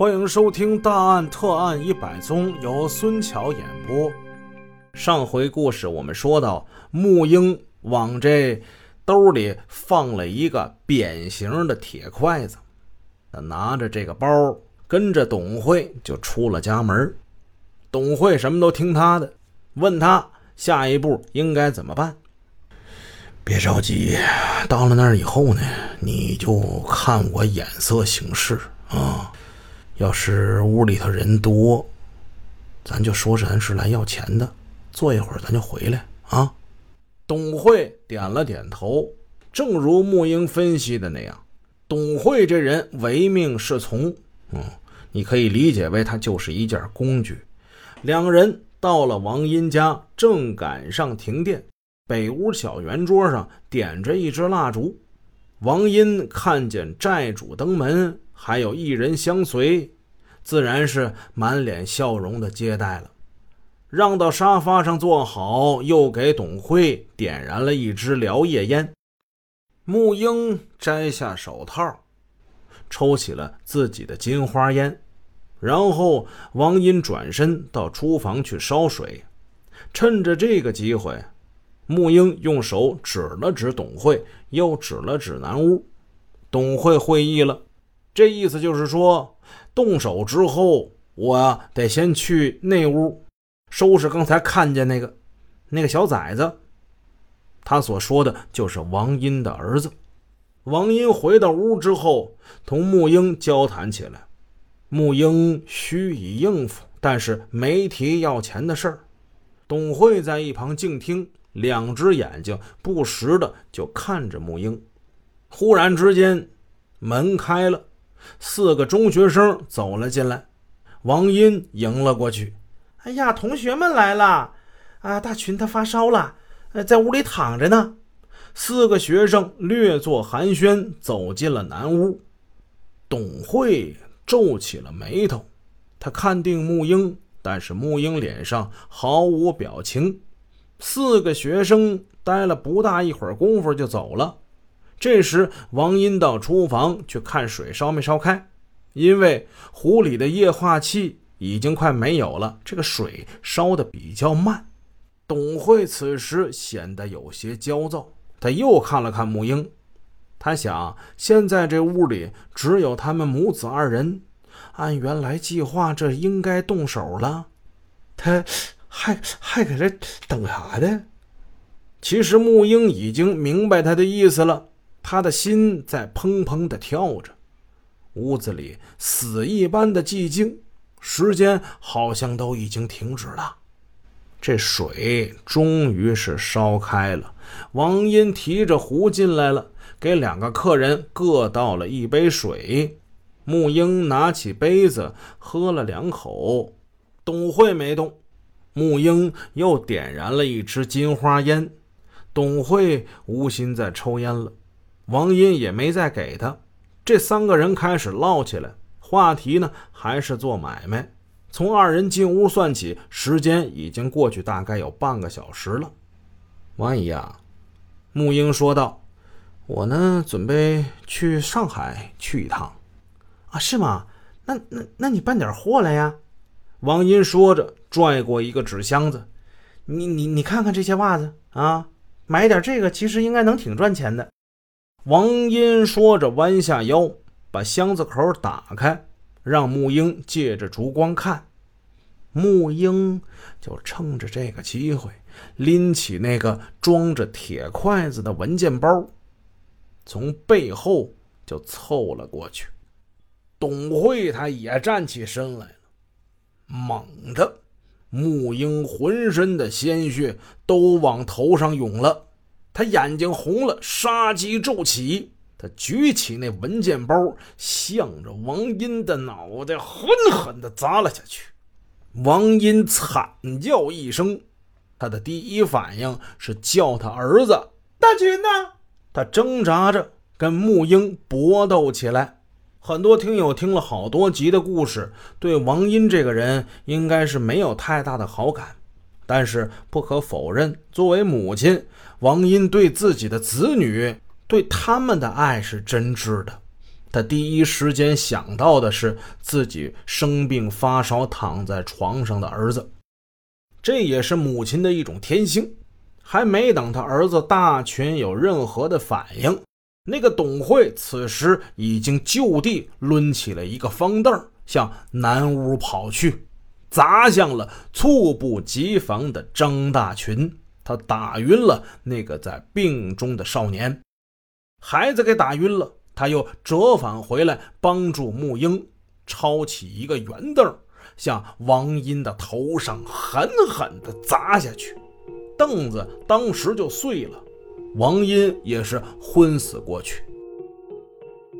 欢迎收听《大案特案一百宗》，由孙桥演播。上回故事我们说到，木英往这兜里放了一个扁形的铁筷子，拿着这个包，跟着董慧就出了家门。董慧什么都听他的，问他下一步应该怎么办。别着急，到了那儿以后呢，你就看我眼色行事啊。要是屋里头人多，咱就说咱是来要钱的，坐一会儿咱就回来啊。董慧点了点头，正如木英分析的那样，董慧这人唯命是从，嗯，你可以理解为他就是一件工具。两人到了王英家，正赶上停电，北屋小圆桌上点着一支蜡烛。王英看见债主登门。还有一人相随，自然是满脸笑容的接待了，让到沙发上坐好，又给董辉点燃了一支辽夜烟。木英摘下手套，抽起了自己的金花烟，然后王英转身到厨房去烧水。趁着这个机会，木英用手指了指董慧，又指了指南屋。董慧会意了。这意思就是说，动手之后，我得先去那屋收拾刚才看见那个那个小崽子。他所说的就是王英的儿子。王英回到屋之后，同木英交谈起来。木英虚以应付，但是没提要钱的事儿。董慧在一旁静听，两只眼睛不时的就看着木英。忽然之间，门开了。四个中学生走了进来，王英迎了过去。“哎呀，同学们来了！啊，大群他发烧了，呃在屋里躺着呢。”四个学生略作寒暄，走进了南屋。董慧皱起了眉头，他看定木英，但是木英脸上毫无表情。四个学生待了不大一会儿功夫就走了。这时，王英到厨房去看水烧没烧开，因为壶里的液化气已经快没有了，这个水烧的比较慢。董慧此时显得有些焦躁，他又看了看木英，他想，现在这屋里只有他们母子二人，按原来计划，这应该动手了，他还还搁这等啥呢？其实木英已经明白他的意思了。他的心在砰砰的跳着，屋子里死一般的寂静，时间好像都已经停止了。这水终于是烧开了，王英提着壶进来了，给两个客人各倒了一杯水。木英拿起杯子喝了两口，董慧没动。木英又点燃了一支金花烟，董慧无心再抽烟了。王英也没再给他，这三个人开始唠起来，话题呢还是做买卖。从二人进屋算起，时间已经过去大概有半个小时了。王姨啊，木英说道：“我呢准备去上海去一趟，啊，是吗？那那那你办点货来呀。”王英说着，拽过一个纸箱子：“你你你看看这些袜子啊，买点这个其实应该能挺赚钱的。”王英说着，弯下腰，把箱子口打开，让木英借着烛光看。木英就趁着这个机会，拎起那个装着铁筷子的文件包，从背后就凑了过去。董慧他也站起身来，猛的，木英浑身的鲜血都往头上涌了。他眼睛红了，杀机骤起。他举起那文件包，向着王英的脑袋狠狠地砸了下去。王英惨叫一声，他的第一反应是叫他儿子大军呢。他挣扎着跟木英搏斗起来。很多听友听了好多集的故事，对王英这个人应该是没有太大的好感。但是不可否认，作为母亲，王英对自己的子女，对他们的爱是真挚的。他第一时间想到的是自己生病发烧躺在床上的儿子，这也是母亲的一种天性。还没等他儿子大群有任何的反应，那个董慧此时已经就地抡起了一个方凳，向南屋跑去，砸向了猝不及防的张大群。他打晕了那个在病中的少年，孩子给打晕了。他又折返回来，帮助木英抄起一个圆凳，向王英的头上狠狠地砸下去，凳子当时就碎了，王音也是昏死过去。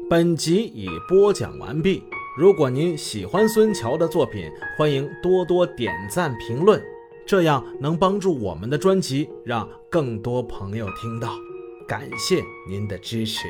本集已播讲完毕。如果您喜欢孙桥的作品，欢迎多多点赞评论，这样能帮助我们的专辑让更多朋友听到。感谢您的支持。